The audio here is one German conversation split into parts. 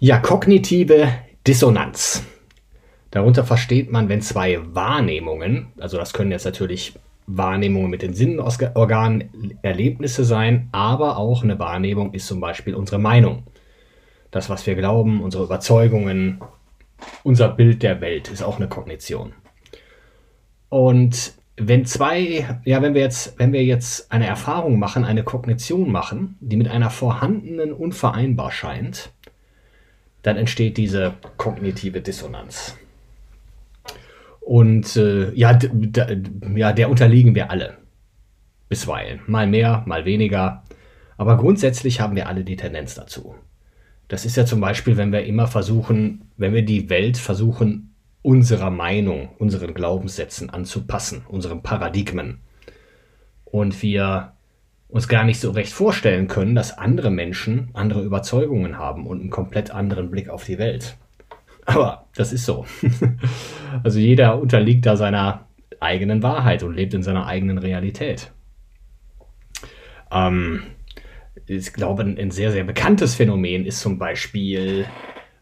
Ja, kognitive Dissonanz. Darunter versteht man, wenn zwei Wahrnehmungen, also das können jetzt natürlich Wahrnehmungen mit den Sinnenorganen, Erlebnisse sein, aber auch eine Wahrnehmung ist zum Beispiel unsere Meinung. Das, was wir glauben, unsere Überzeugungen, unser Bild der Welt ist auch eine Kognition. Und wenn zwei, ja, wenn wir jetzt, wenn wir jetzt eine Erfahrung machen, eine Kognition machen, die mit einer vorhandenen unvereinbar scheint, dann entsteht diese kognitive Dissonanz. Und äh, ja, ja, der unterliegen wir alle. Bisweilen. Mal mehr, mal weniger. Aber grundsätzlich haben wir alle die Tendenz dazu. Das ist ja zum Beispiel, wenn wir immer versuchen, wenn wir die Welt versuchen unserer Meinung, unseren Glaubenssätzen anzupassen, unseren Paradigmen. Und wir uns gar nicht so recht vorstellen können, dass andere Menschen andere Überzeugungen haben und einen komplett anderen Blick auf die Welt. Aber das ist so. Also jeder unterliegt da seiner eigenen Wahrheit und lebt in seiner eigenen Realität. Ähm, ich glaube, ein sehr, sehr bekanntes Phänomen ist zum Beispiel,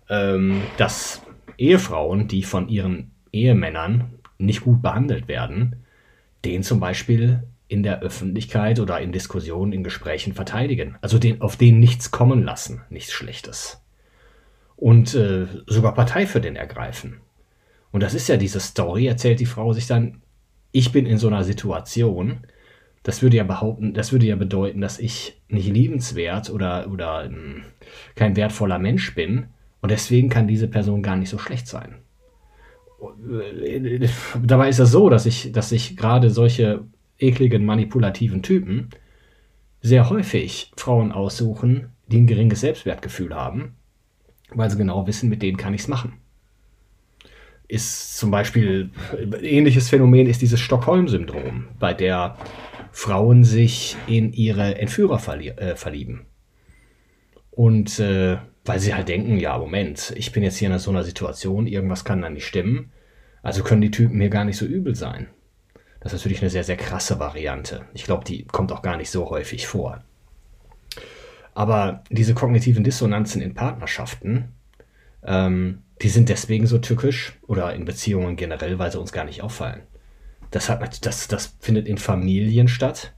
ähm, dass Ehefrauen, die von ihren Ehemännern nicht gut behandelt werden, den zum Beispiel in der Öffentlichkeit oder in Diskussionen, in Gesprächen verteidigen. Also den, auf den nichts kommen lassen, nichts Schlechtes. Und äh, sogar Partei für den ergreifen. Und das ist ja diese Story, erzählt die Frau sich dann, ich bin in so einer Situation, das würde ja behaupten, das würde ja bedeuten, dass ich nicht liebenswert oder, oder ähm, kein wertvoller Mensch bin, und deswegen kann diese Person gar nicht so schlecht sein. Dabei ist es so, dass ich, dass sich gerade solche ekligen, manipulativen Typen sehr häufig Frauen aussuchen, die ein geringes Selbstwertgefühl haben, weil sie genau wissen, mit denen kann ich es machen. Ist zum Beispiel ähnliches Phänomen ist dieses Stockholm-Syndrom, bei der Frauen sich in ihre Entführer äh, verlieben. Und äh, weil sie halt denken, ja, Moment, ich bin jetzt hier in so einer Situation, irgendwas kann da nicht stimmen. Also können die Typen mir gar nicht so übel sein. Das ist natürlich eine sehr, sehr krasse Variante. Ich glaube, die kommt auch gar nicht so häufig vor. Aber diese kognitiven Dissonanzen in Partnerschaften, ähm, die sind deswegen so tückisch oder in Beziehungen generell, weil sie uns gar nicht auffallen. Das, hat, das, das findet in Familien statt.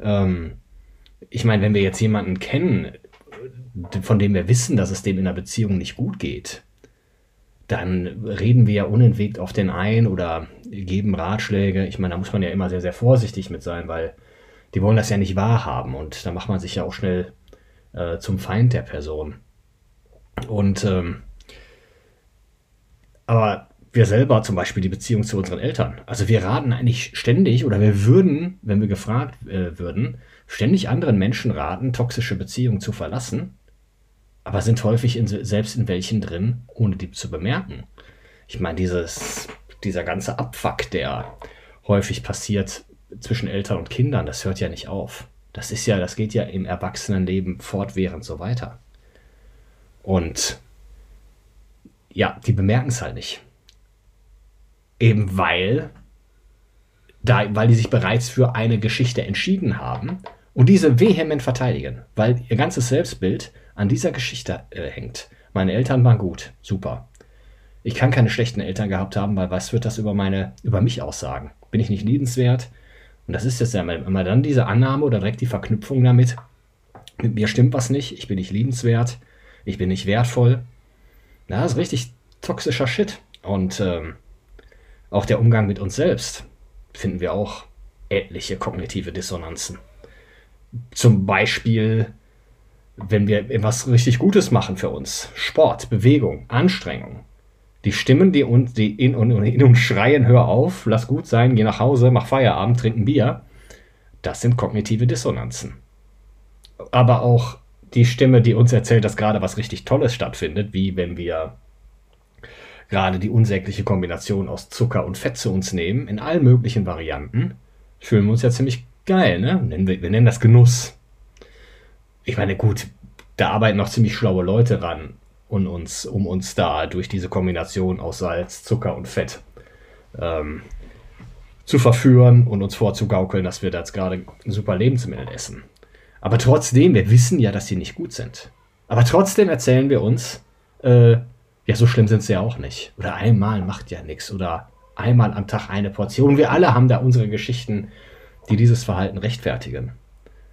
Ähm, ich meine, wenn wir jetzt jemanden kennen, von dem wir wissen, dass es dem in der Beziehung nicht gut geht, dann reden wir ja unentwegt auf den ein oder geben Ratschläge. Ich meine, da muss man ja immer sehr, sehr vorsichtig mit sein, weil die wollen das ja nicht wahrhaben und da macht man sich ja auch schnell äh, zum Feind der Person. Und ähm, aber wir selber zum Beispiel die Beziehung zu unseren Eltern. Also wir raten eigentlich ständig oder wir würden, wenn wir gefragt äh, würden, ständig anderen Menschen raten, toxische Beziehungen zu verlassen, aber sind häufig in, selbst in welchen drin, ohne die zu bemerken. Ich meine, dieses, dieser ganze Abfuck, der häufig passiert zwischen Eltern und Kindern, das hört ja nicht auf. Das ist ja, das geht ja im Erwachsenenleben fortwährend so weiter. Und ja, die bemerken es halt nicht. Eben weil, da, weil die sich bereits für eine Geschichte entschieden haben und diese vehement verteidigen, weil ihr ganzes Selbstbild an dieser Geschichte äh, hängt. Meine Eltern waren gut, super. Ich kann keine schlechten Eltern gehabt haben, weil was wird das über meine, über mich aussagen? Bin ich nicht liebenswert? Und das ist jetzt ja immer dann diese Annahme oder direkt die Verknüpfung damit. Mit mir stimmt was nicht, ich bin nicht liebenswert, ich bin nicht wertvoll. Na, das ist richtig toxischer Shit. Und ähm, auch der Umgang mit uns selbst finden wir auch etliche kognitive Dissonanzen. Zum Beispiel, wenn wir etwas richtig Gutes machen für uns. Sport, Bewegung, Anstrengung. Die Stimmen, die, uns, die in, in uns schreien, hör auf, lass gut sein, geh nach Hause, mach Feierabend, trink ein Bier. Das sind kognitive Dissonanzen. Aber auch die Stimme, die uns erzählt, dass gerade was richtig Tolles stattfindet, wie wenn wir gerade die unsägliche Kombination aus Zucker und Fett zu uns nehmen, in allen möglichen Varianten, fühlen wir uns ja ziemlich geil, ne? Wir nennen das Genuss. Ich meine, gut, da arbeiten noch ziemlich schlaue Leute ran, und uns, um uns da durch diese Kombination aus Salz, Zucker und Fett ähm, zu verführen und uns vorzugaukeln, dass wir da jetzt gerade super Lebensmittel essen. Aber trotzdem, wir wissen ja, dass sie nicht gut sind. Aber trotzdem erzählen wir uns, äh, ja, so schlimm sind sie ja auch nicht. Oder einmal macht ja nichts. Oder einmal am Tag eine Portion. Wir alle haben da unsere Geschichten, die dieses Verhalten rechtfertigen.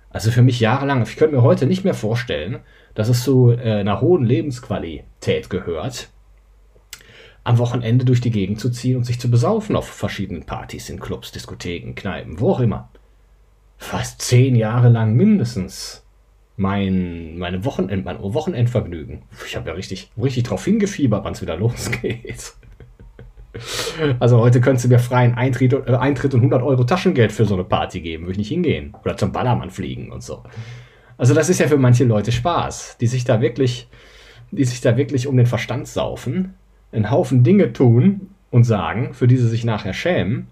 Also für mich jahrelang, ich könnte mir heute nicht mehr vorstellen, dass es zu äh, einer hohen Lebensqualität gehört, am Wochenende durch die Gegend zu ziehen und sich zu besaufen auf verschiedenen Partys, in Clubs, Diskotheken, Kneipen, wo auch immer. Fast zehn Jahre lang mindestens mein, meine Wochenend, mein Wochenendvergnügen. Ich habe ja richtig, richtig drauf hingefiebert, wann es wieder losgeht. Also heute könntest du mir freien Eintritt, äh, Eintritt und 100 Euro Taschengeld für so eine Party geben. Würde ich nicht hingehen. Oder zum Ballermann fliegen und so. Also das ist ja für manche Leute Spaß, die sich da wirklich, die sich da wirklich um den Verstand saufen, einen Haufen Dinge tun und sagen, für die sie sich nachher schämen,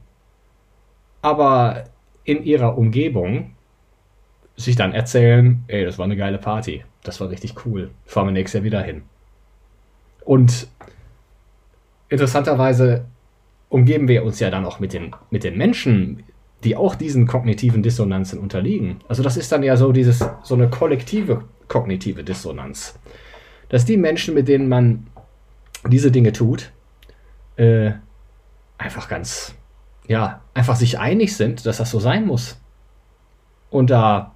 aber in ihrer Umgebung sich dann erzählen, ey, das war eine geile Party, das war richtig cool, fahren wir nächstes Jahr wieder hin. Und interessanterweise umgeben wir uns ja dann auch mit den, mit den Menschen, die auch diesen kognitiven Dissonanzen unterliegen. Also das ist dann ja so dieses, so eine kollektive kognitive Dissonanz. Dass die Menschen, mit denen man diese Dinge tut, äh, einfach ganz, ja, einfach sich einig sind, dass das so sein muss. Und da,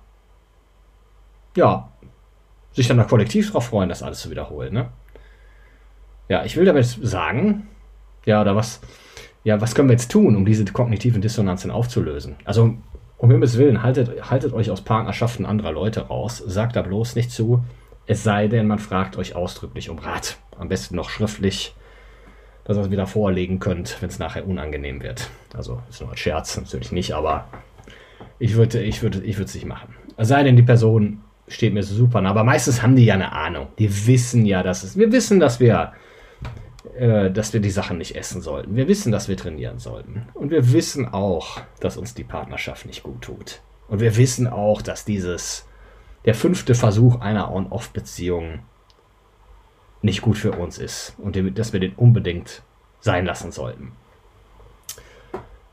ja, sich dann da kollektiv darauf freuen, das alles zu wiederholen. Ne? Ja, ich will damit sagen, ja, oder was, ja, was können wir jetzt tun, um diese kognitiven Dissonanzen aufzulösen? Also, um Himmels Willen, haltet, haltet euch aus Partnerschaften anderer Leute raus, sagt da bloß nicht zu, es sei denn, man fragt euch ausdrücklich um Rat. Am besten noch schriftlich, dass ihr es wieder vorlegen könnt, wenn es nachher unangenehm wird. Also, ist nur ein Scherz, natürlich nicht, aber ich würde ich würde, ich es nicht machen. Es sei denn, die Person steht mir super nah, aber meistens haben die ja eine Ahnung. Die wissen ja, dass es, wir wissen, dass wir äh, dass wir die Sachen nicht essen sollten. Wir wissen, dass wir trainieren sollten. Und wir wissen auch, dass uns die Partnerschaft nicht gut tut. Und wir wissen auch, dass dieses, der fünfte Versuch einer On-Off-Beziehung nicht gut für uns ist. Und dass wir den unbedingt sein lassen sollten.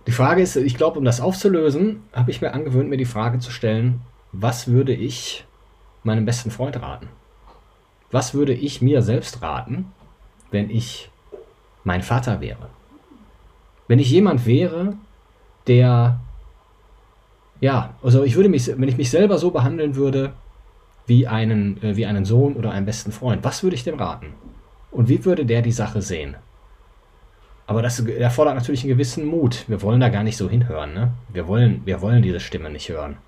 Die Frage ist, ich glaube, um das aufzulösen, habe ich mir angewöhnt, mir die Frage zu stellen, was würde ich meinem besten Freund raten? Was würde ich mir selbst raten, wenn ich mein Vater wäre. Wenn ich jemand wäre, der, ja, also ich würde mich, wenn ich mich selber so behandeln würde, wie einen, äh, wie einen Sohn oder einen besten Freund, was würde ich dem raten? Und wie würde der die Sache sehen? Aber das erfordert natürlich einen gewissen Mut. Wir wollen da gar nicht so hinhören, ne? Wir wollen, wir wollen diese Stimme nicht hören.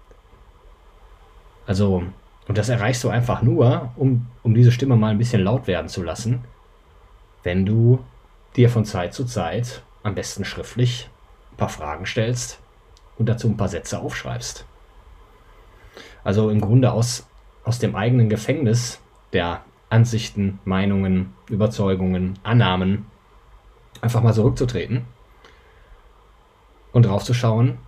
Also, und das erreichst du einfach nur, um, um diese Stimme mal ein bisschen laut werden zu lassen, wenn du dir von Zeit zu Zeit, am besten schriftlich, ein paar Fragen stellst und dazu ein paar Sätze aufschreibst. Also im Grunde aus, aus dem eigenen Gefängnis der Ansichten, Meinungen, Überzeugungen, Annahmen einfach mal zurückzutreten und drauf zu schauen,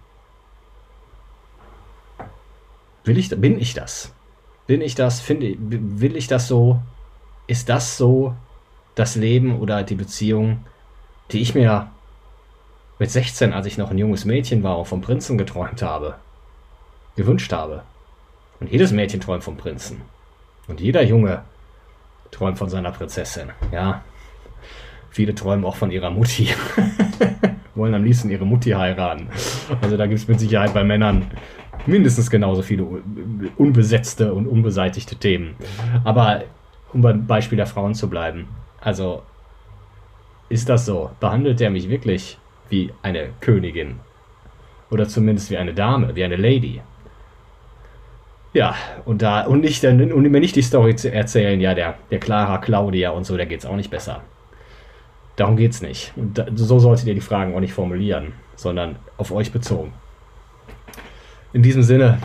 will ich, bin ich das? Bin ich das? Finde, will ich das so? Ist das so, das Leben oder die Beziehung, die ich mir mit 16, als ich noch ein junges Mädchen war und vom Prinzen geträumt habe, gewünscht habe. Und jedes Mädchen träumt vom Prinzen. Und jeder Junge träumt von seiner Prinzessin. Ja. Viele träumen auch von ihrer Mutti. Wollen am liebsten ihre Mutti heiraten. Also da gibt es mit Sicherheit bei Männern mindestens genauso viele unbesetzte und unbeseitigte Themen. Aber um beim Beispiel der Frauen zu bleiben, also, ist das so? Behandelt er mich wirklich wie eine Königin? Oder zumindest wie eine Dame, wie eine Lady? Ja, und da, und nicht, und mir nicht die Story zu erzählen, ja, der, der Clara Claudia und so, der geht's auch nicht besser. Darum geht's nicht. Und da, so solltet ihr die Fragen auch nicht formulieren, sondern auf euch bezogen. In diesem Sinne,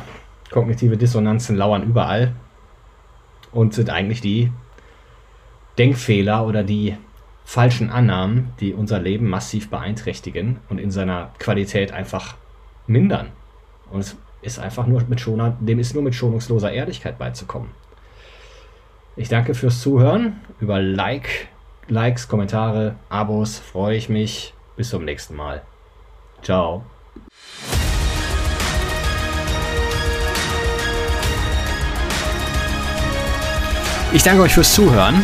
kognitive Dissonanzen lauern überall. und sind eigentlich die Denkfehler oder die falschen Annahmen, die unser Leben massiv beeinträchtigen und in seiner Qualität einfach mindern. Und es ist einfach nur mit schoner, dem ist nur mit schonungsloser Ehrlichkeit beizukommen. Ich danke fürs Zuhören. Über Like, Likes, Kommentare, Abos freue ich mich. Bis zum nächsten Mal. Ciao. Ich danke euch fürs Zuhören.